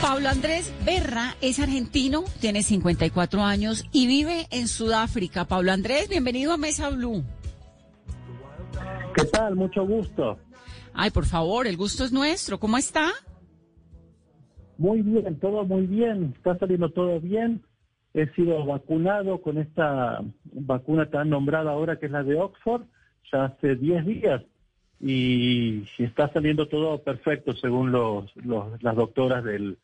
Pablo Andrés Berra es argentino, tiene 54 años y vive en Sudáfrica. Pablo Andrés, bienvenido a Mesa Blue. ¿Qué tal? Mucho gusto. Ay, por favor, el gusto es nuestro. ¿Cómo está? Muy bien, todo muy bien. Está saliendo todo bien. He sido vacunado con esta vacuna tan nombrada ahora que es la de Oxford, ya hace 10 días. Y está saliendo todo perfecto según los, los las doctoras del,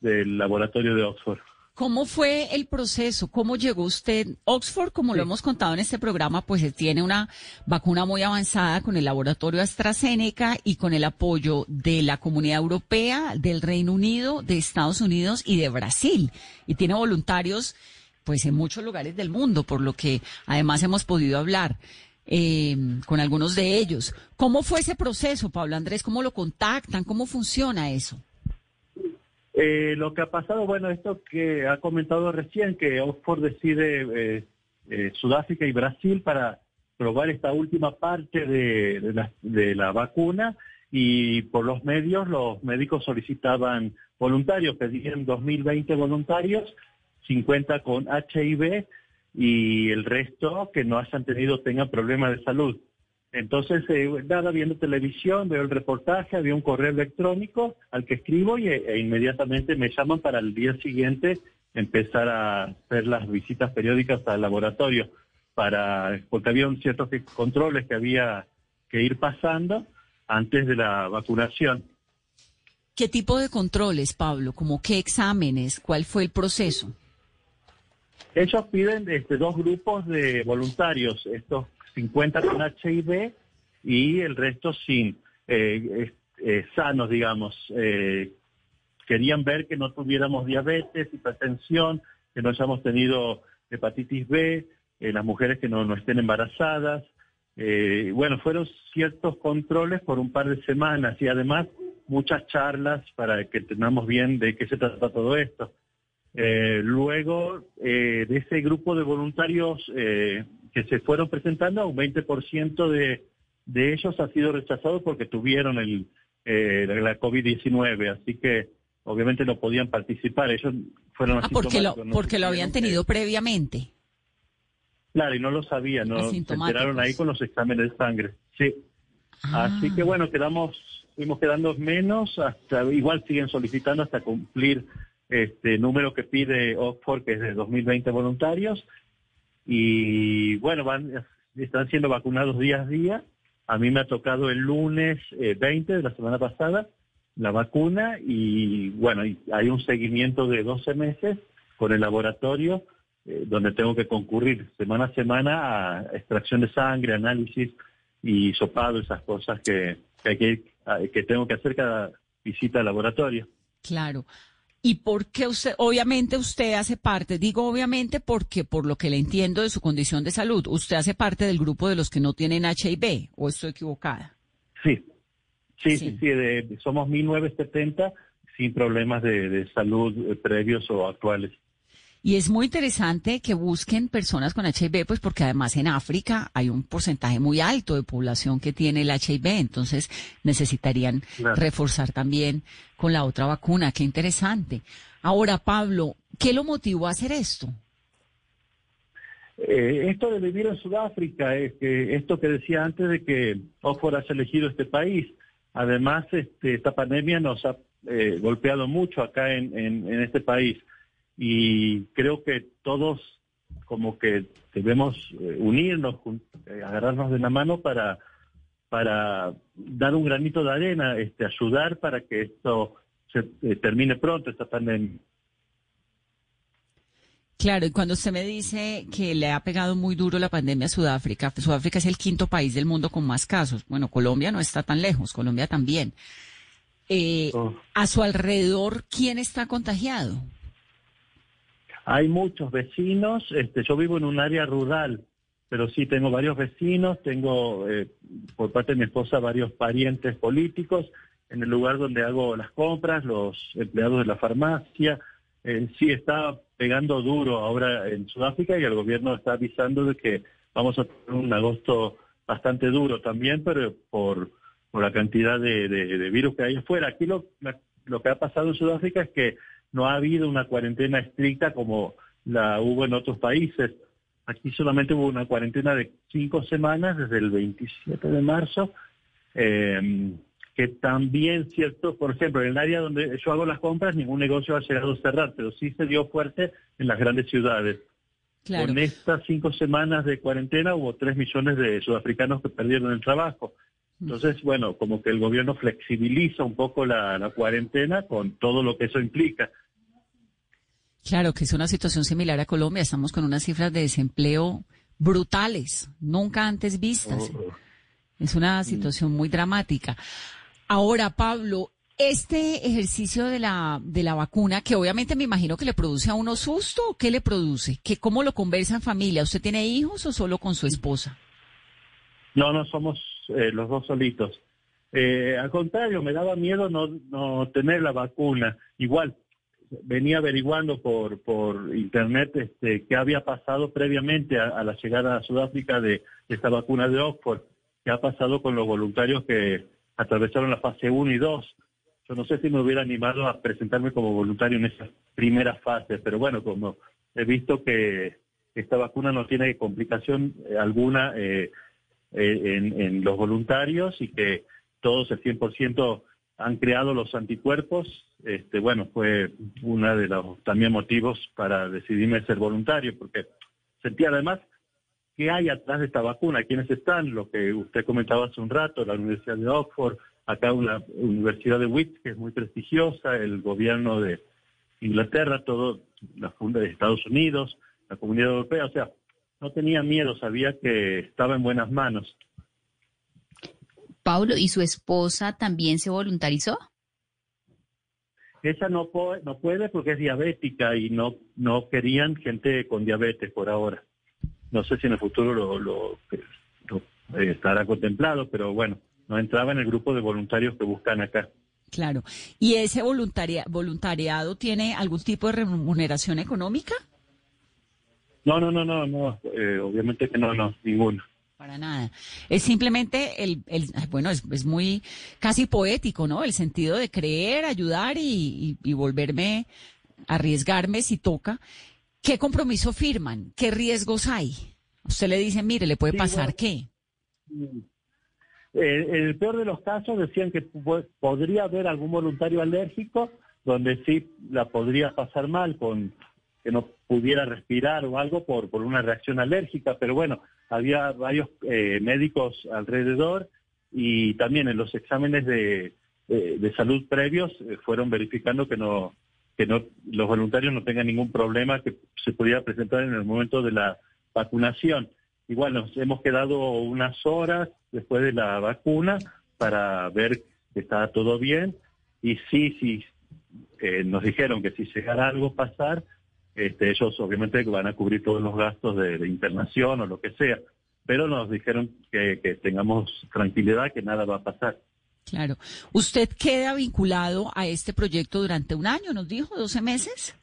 del laboratorio de Oxford. ¿Cómo fue el proceso? ¿Cómo llegó usted? Oxford, como lo hemos contado en este programa, pues tiene una vacuna muy avanzada con el laboratorio AstraZeneca y con el apoyo de la Comunidad Europea, del Reino Unido, de Estados Unidos y de Brasil. Y tiene voluntarios, pues en muchos lugares del mundo, por lo que además hemos podido hablar. Eh, con algunos de ellos. ¿Cómo fue ese proceso, Pablo Andrés? ¿Cómo lo contactan? ¿Cómo funciona eso? Eh, lo que ha pasado, bueno, esto que ha comentado recién, que Oxford decide eh, eh, Sudáfrica y Brasil para probar esta última parte de, la, de la vacuna y por los medios los médicos solicitaban voluntarios, pedían 2020 voluntarios, 50 con HIV y el resto que no hayan tenido, tengan problemas de salud. Entonces, eh, nada, viendo televisión, veo el reportaje, había un correo electrónico al que escribo y e inmediatamente me llaman para el día siguiente empezar a hacer las visitas periódicas al laboratorio, para porque había ciertos controles que había que ir pasando antes de la vacunación. ¿Qué tipo de controles, Pablo? ¿Como qué exámenes? ¿Cuál fue el proceso? Ellos piden este, dos grupos de voluntarios, estos 50 con HIV y el resto sin, eh, eh, sanos, digamos. Eh, querían ver que no tuviéramos diabetes, hipertensión, que no hayamos tenido hepatitis B, las mujeres que no, no estén embarazadas. bueno, fueron ciertos controles por un par de semanas y además muchas charlas para que entendamos bien de qué se trata todo esto. luego de ese grupo de voluntarios que se fueron presentando, un 20% de, de ellos ha sido rechazado porque tuvieron el, eh, la COVID-19, así que obviamente no podían participar. Ellos fueron ah, porque lo, porque lo habían tenido previamente. Claro, y no lo sabían, no se enteraron ahí con los exámenes de sangre. Sí. Así que ah. bueno, quedamos, fuimos quedando menos, hasta igual siguen solicitando hasta cumplir este número que pide Oxford, que es de 2020 voluntarios, y bueno, van, están siendo vacunados día a día. A mí me ha tocado el lunes 20 eh, de la semana pasada la vacuna y bueno, hay un seguimiento de 12 meses con el laboratorio eh, donde tengo que concurrir semana a semana a extracción de sangre, análisis y sopado, esas cosas que, que, que tengo que hacer cada visita al laboratorio. Claro. ¿Y por qué usted, obviamente usted hace parte, digo obviamente porque por lo que le entiendo de su condición de salud, usted hace parte del grupo de los que no tienen HIV, o estoy equivocada? Sí, sí, sí, sí, somos 1970 sin problemas de, de salud eh, previos o actuales. Y es muy interesante que busquen personas con HIV, pues porque además en África hay un porcentaje muy alto de población que tiene el HIV, entonces necesitarían reforzar también con la otra vacuna. Qué interesante. Ahora, Pablo, ¿qué lo motivó a hacer esto? Eh, esto de vivir en Sudáfrica, es que esto que decía antes de que Oxford has elegido este país, además este, esta pandemia nos ha eh, golpeado mucho acá en, en este país y creo que todos como que debemos eh, unirnos, eh, agarrarnos de la mano para, para dar un granito de arena, este, ayudar para que esto se eh, termine pronto, esta pandemia. Claro, y cuando usted me dice que le ha pegado muy duro la pandemia a Sudáfrica, Sudáfrica es el quinto país del mundo con más casos. Bueno, Colombia no está tan lejos, Colombia también. Oh. A su alrededor, ¿quién está contagiado? Hay muchos vecinos, este, yo vivo en un área rural, pero sí tengo varios vecinos, tengo eh, por parte de mi esposa varios parientes políticos en el lugar donde hago las compras, los empleados de la farmacia. Eh, sí está pegando duro ahora en Sudáfrica y el gobierno está avisando de que vamos a tener un agosto bastante duro también, pero por, por la cantidad de, virus que hay afuera. Aquí lo, lo que ha pasado en Sudáfrica es que no ha habido una cuarentena estricta como la hubo en otros países. Aquí solamente hubo una cuarentena de cinco semanas desde el 27 de marzo, eh, que también, cierto, por ejemplo, en el área donde yo hago las compras, ningún negocio ha llegado a cerrar, pero sí se dio fuerte en las grandes ciudades. Con estas cinco semanas de cuarentena hubo tres millones de sudafricanos que perdieron el trabajo. Entonces, bueno, como que el gobierno flexibiliza un poco la, cuarentena con todo lo que eso implica. Claro, que es una situación similar a Colombia. Estamos con unas cifras de desempleo brutales, nunca antes vistas. Oh. Es una situación muy dramática. Ahora, Pablo, este ejercicio de la, de la vacuna, que obviamente me imagino que le produce a uno susto, ¿qué le produce? ¿Qué, ¿Cómo lo conversa en familia? ¿Usted tiene hijos o solo con su esposa? No, no somos eh, los dos solitos. Eh, al contrario, me daba miedo no, no tener la vacuna. Igual, venía averiguando por, por internet este, qué había pasado previamente a, la llegada a Sudáfrica de, esta vacuna de Oxford, qué ha pasado con los voluntarios que atravesaron la fase 1 y 2. Yo no sé si me hubiera animado a presentarme como voluntario en esa primera fase, pero bueno, como he visto que esta vacuna no tiene complicación alguna, eh, eh, en, los voluntarios y que todos el 100% han creado los anticuerpos, este, bueno, fue uno de los también motivos para decidirme ser voluntario, porque sentía además qué hay atrás de esta vacuna, quiénes están, lo que usted comentaba hace un rato, la Universidad de Oxford, acá una Universidad de Wits, que es muy prestigiosa, el gobierno de Inglaterra, todo, la Funda de Estados Unidos, la Comunidad Europea, o sea, no tenía miedo, sabía que estaba en buenas manos. Pablo, ¿y su esposa también se voluntarizó? Ella no, puede, no puede porque es diabética y no, no querían gente con diabetes por ahora. No sé si en el futuro lo, lo, eh, estará contemplado, pero bueno, no entraba en el grupo de voluntarios que buscan acá. Claro. ¿Y ese voluntariado tiene algún tipo de remuneración económica? No, no, no, no, no, eh, obviamente que no, no, ninguno. Para nada. Es simplemente el, el bueno, es, es, muy casi poético, ¿no? El sentido de creer, ayudar y, y, volverme, arriesgarme si toca. ¿Qué compromiso firman? ¿Qué riesgos hay? Usted le dice, mire, le puede pasar qué. Mm. En el peor de los casos decían que podría haber algún voluntario alérgico donde sí la podría pasar mal con que no pudiera respirar o algo por, por una reacción alérgica, pero bueno, había varios eh, médicos alrededor y también en los exámenes de, de, salud previos eh, fueron verificando que no que no los voluntarios no tengan ningún problema que se pudiera presentar en el momento de la vacunación. Igual nos hemos quedado unas horas después de la vacuna para ver que está todo bien y sí, sí, eh, nos dijeron que si llegara algo a pasar, este, ellos obviamente van a cubrir todos los gastos de, internación o lo que sea, pero nos dijeron que, tengamos tranquilidad, que nada va a pasar. Claro. ¿Usted queda vinculado a este proyecto durante un año, nos dijo, 12 meses?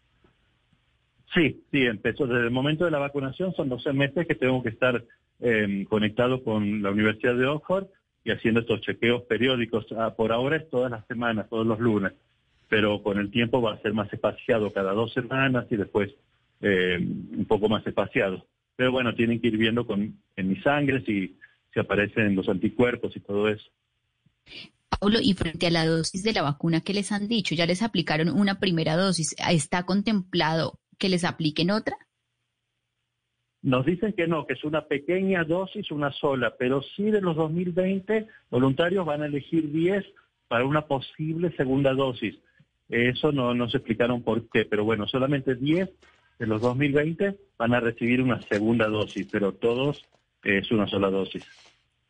Sí, sí, empezó desde el momento de la vacunación, son 12 meses que tengo que estar em, conectado con la Universidad de Oxford y haciendo estos chequeos periódicos. Ah, por ahora es todas las semanas, todos los lunes pero con el tiempo va a ser más espaciado cada dos semanas y después eh, un poco más espaciado. Pero bueno, tienen que ir viendo con, en mi sangre si, si aparecen los anticuerpos y todo eso. Pablo, y frente a la dosis de la vacuna que les han dicho, ya les aplicaron una primera dosis, ¿está contemplado que les apliquen otra? Nos dicen que no, que es una pequeña dosis, una sola, pero sí de los 2020 voluntarios van a elegir 10 para una posible segunda dosis. Eso no nos explicaron por qué, pero bueno, solamente 10 de los 2020 van a recibir una segunda dosis, pero todos es una sola dosis.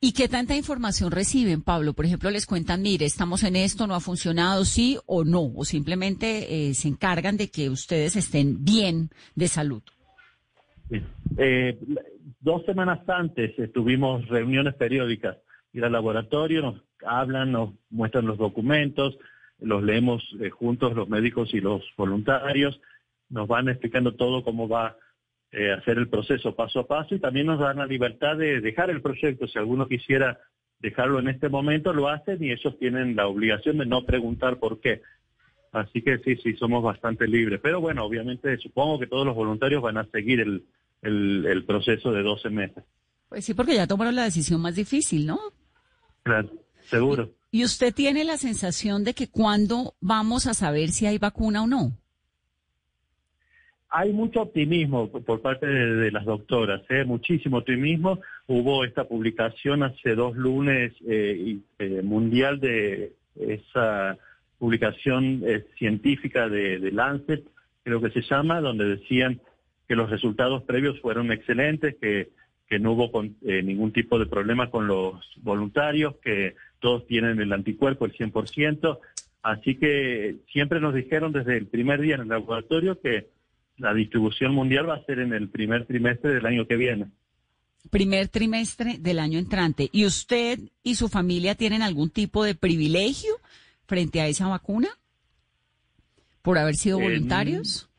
¿Y qué tanta información reciben, Pablo? Por ejemplo, les cuentan, mire, estamos en esto, no ha funcionado, sí o no, o simplemente eh, se encargan de que ustedes estén bien de salud. Eh, dos semanas antes tuvimos reuniones periódicas, ir al laboratorio, nos hablan, nos muestran los documentos, los leemos eh, juntos los médicos y los voluntarios, nos van explicando todo cómo va eh, a hacer el proceso paso a paso y también nos dan la libertad de dejar el proyecto. Si alguno quisiera dejarlo en este momento, lo hacen y ellos tienen la obligación de no preguntar por qué. Así que sí, sí, somos bastante libres. Pero bueno, obviamente supongo que todos los voluntarios van a seguir el, el, proceso de 12 meses. Pues sí, porque ya tomaron la decisión más difícil, ¿no? Claro, seguro. ¿Y, usted tiene la sensación de que cuándo vamos a saber si hay vacuna o no? Hay mucho optimismo por parte de, las doctoras, ¿eh? muchísimo optimismo. Hubo esta publicación hace dos lunes eh, eh, mundial de esa publicación eh, científica de, de Lancet, creo que se llama, donde decían que los resultados previos fueron excelentes, que, que no hubo eh, ningún tipo de problema con los voluntarios, que todos tienen el anticuerpo el 100%. Así que siempre nos dijeron desde el primer día en el laboratorio que la distribución mundial va a ser en el primer trimestre del año que viene. Primer trimestre del año entrante. ¿Y usted y su familia tienen algún tipo de privilegio frente a esa vacuna? ¿Por haber sido voluntarios?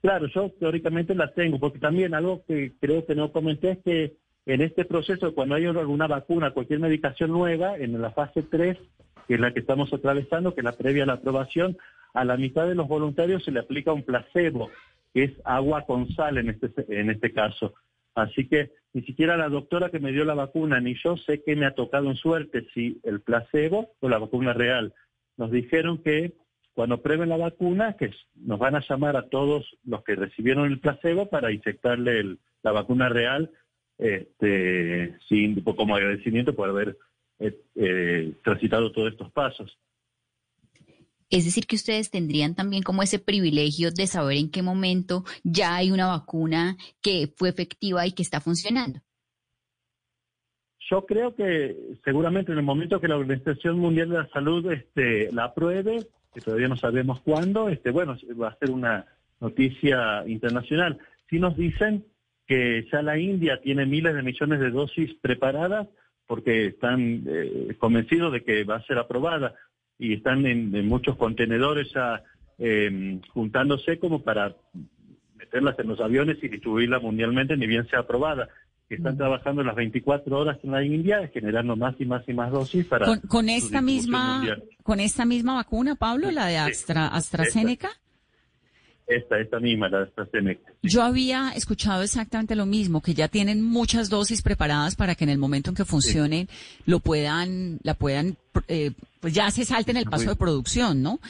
Claro, yo teóricamente la tengo, porque también algo que creo que no comenté es que en este proceso, cuando hay alguna vacuna, cualquier medicación nueva, en la fase 3, que es la que estamos atravesando, que es la previa a la aprobación, a la mitad de los voluntarios se le aplica un placebo, que es agua con sal en este, en este caso. Así que ni siquiera la doctora que me dio la vacuna ni yo sé que me ha tocado en suerte si el placebo o la vacuna real. Nos dijeron que cuando prueben la vacuna, que nos van a llamar a todos los que recibieron el placebo para inyectarle la vacuna real, este, sin, como agradecimiento por haber eh, eh, transitado todos estos pasos. Es decir, que ustedes tendrían también como ese privilegio de saber en qué momento ya hay una vacuna que fue efectiva y que está funcionando. Yo creo que seguramente en el momento que la Organización Mundial de la Salud este, la apruebe, que todavía no sabemos cuándo, este, bueno, va a ser una noticia internacional. Si nos dicen que ya la India tiene miles de millones de dosis preparadas porque están eh, convencidos de que va a ser aprobada y están en, muchos contenedores em, juntándose como para meterlas en los aviones y distribuirla mundialmente, ni bien sea aprobada que están mm. trabajando las 24 horas en la India, generando más y más y más dosis para con, esta misma con esta misma vacuna, Pablo, la de Astra, AstraZeneca. Esta, esta misma, la de AstraZeneca. Yo había escuchado exactamente lo mismo, que ya tienen muchas dosis preparadas para que en el momento en que funcione lo puedan, la puedan, eh, pues ya se salten el paso de producción, ¿no?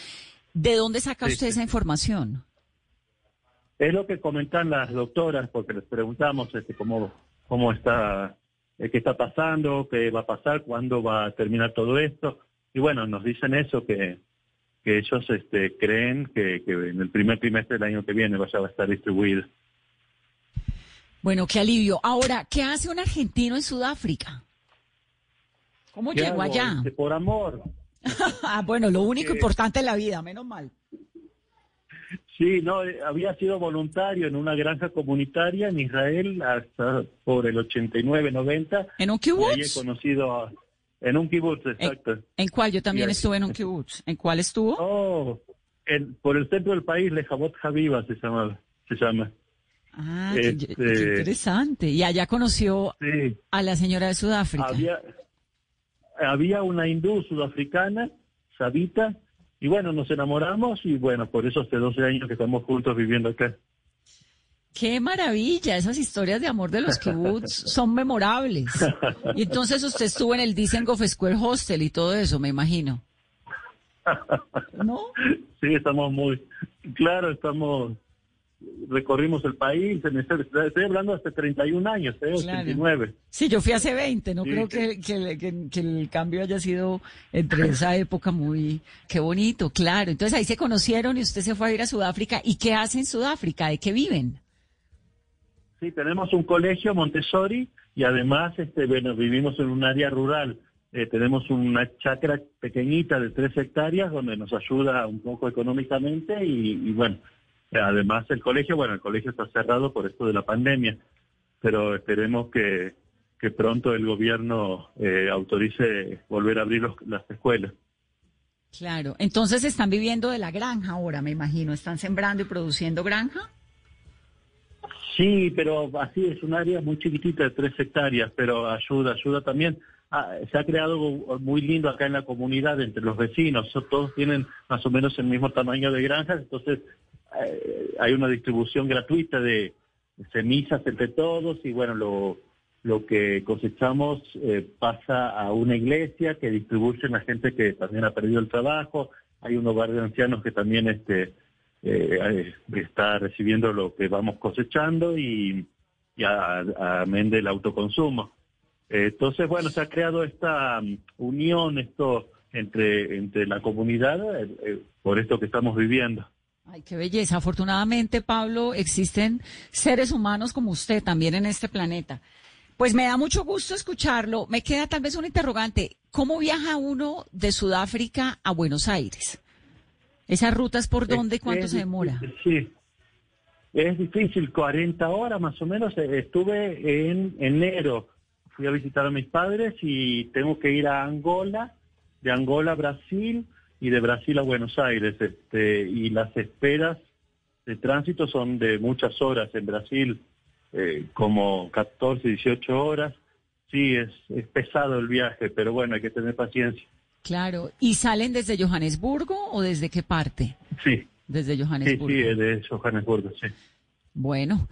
¿De dónde saca usted esa información? Es lo que comentan las doctoras, porque les preguntamos este, cómo cómo está, eh, qué está pasando, qué va a pasar, cuándo va a terminar todo esto. Y bueno, nos dicen eso, que, que ellos este, creen que, en el primer trimestre del año que viene vaya a estar distribuido. Bueno, qué alivio. Ahora, ¿qué hace un argentino en Sudáfrica? ¿Cómo llegó allá? Este, por amor. ah, bueno, lo único importante en la vida, menos mal. Sí, no, eh, había sido voluntario en una granja comunitaria en Israel hasta por el 89-90. ¿En un kibutz? he conocido en un kibutz, exacto. ¿En, cuál? Yo también estuve en un kibutz. ¿En cuál estuvo? Oh, por el centro del país, Lejabot Habiba se llama. Se llama. Ah, qué, este, interesante. Y allá conoció a la señora de Sudáfrica. Había, había una hindú sudafricana, Sabita, y bueno, nos enamoramos y bueno, por eso hace 12 años que estamos juntos viviendo acá. Qué maravilla, esas historias de amor de los kibbutz son memorables. Y entonces usted estuvo en el Dizengoff Square Hostel y todo eso, me imagino. ¿No? Sí, estamos muy, claro, estamos recorrimos el país, estoy hablando hace 31 años, ¿eh? 89. Sí, yo fui hace 20, no creo que, que, el cambio haya sido entre esa época muy, qué bonito, claro. Entonces ahí se conocieron y usted se fue a ir a Sudáfrica. ¿Y qué hace en Sudáfrica? ¿De qué viven? Sí, tenemos un colegio Montessori y además, este, bueno, vivimos en un área rural. Eh, tenemos una chacra pequeñita de tres hectáreas donde nos ayuda un poco económicamente y, y bueno, Además, el colegio, bueno, el colegio está cerrado por esto de la pandemia, pero esperemos que, que pronto el gobierno eh, autorice volver a abrir las escuelas. Claro, entonces están viviendo de la granja ahora, me imagino. ¿Están sembrando y produciendo granja? Sí, pero así es un área muy chiquitita de tres hectáreas, pero ayuda, ayuda también. Ah, se ha creado algo muy lindo acá en la comunidad entre los vecinos. Todos tienen más o menos el mismo tamaño de granjas, entonces hay una distribución gratuita de semillas entre todos y bueno, lo, lo que cosechamos eh, pasa a una iglesia que distribuye a gente que también ha perdido el trabajo. Hay un hogar de ancianos que también este, eh, está recibiendo lo que vamos cosechando y, y amén del autoconsumo. entonces, bueno, se ha creado esta um, unión esto entre, entre la comunidad por esto que estamos viviendo. Ay, qué belleza. Afortunadamente, Pablo, existen seres humanos como usted también en este planeta. Pues me da mucho gusto escucharlo. Me queda tal vez un interrogante. ¿Cómo viaja uno de Sudáfrica a Buenos Aires? ¿Esas rutas por dónde? ¿Cuánto se demora? Sí, es difícil, 40 horas más o menos. Estuve en enero, fui a visitar a mis padres y tengo que ir a Angola, de Angola a Brasil, y de Brasil a Buenos Aires. Este, y las esperas de tránsito son de muchas horas en Brasil, eh, como 14, 18 horas. Sí, es, es pesado el viaje, pero bueno, hay que tener paciencia. Claro. ¿Y salen desde Johannesburgo o desde qué parte? Sí. Desde Johannesburgo. Sí, sí, de Johannesburgo, sí. Bueno,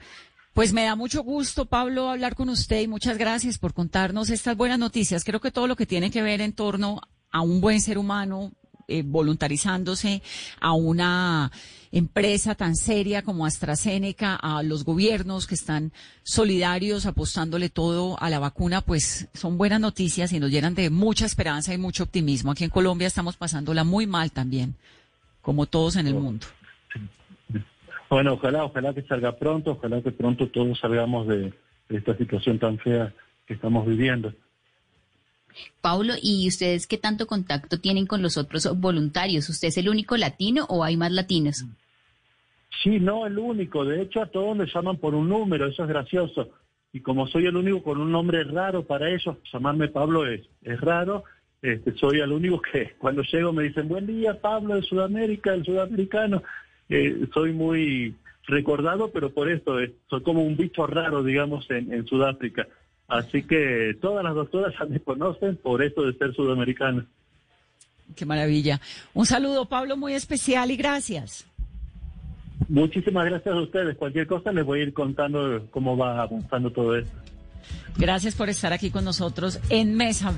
pues me da mucho gusto, Pablo, hablar con usted y muchas gracias por contarnos estas buenas noticias. Creo que todo lo que tiene que ver en torno a un buen ser humano, eh, voluntarizándose a una empresa tan seria como AstraZeneca, a los gobiernos que están solidarios apostándole todo a la vacuna, pues son buenas noticias y nos llenan de mucha esperanza y mucho optimismo. Aquí en Colombia estamos pasándola muy mal también, como todos en el mundo. Bueno, ojalá, ojalá que salga pronto, ojalá que pronto todos salgamos de esta situación tan fea que estamos viviendo. Paulo, ¿y ustedes qué tanto contacto tienen con los otros voluntarios? ¿Usted es el único latino o hay más latinos? Sí, no, el único. De hecho, a todos les llaman por un número, eso es gracioso. Y como soy el único con un nombre raro para ellos, llamarme Pablo es, es raro. Este, soy el único que cuando llego me dicen, buen día Pablo de Sudamérica, el sudamericano. Eh, soy muy recordado, pero por esto, soy como un bicho raro, digamos, en Sudáfrica. Así que todas las doctoras ya me conocen por esto de ser sudamericana. Qué maravilla. Un saludo, Pablo, muy especial y gracias. Muchísimas gracias a ustedes. Cualquier cosa les voy a ir contando cómo va avanzando todo esto. Gracias por estar aquí con nosotros en Mesa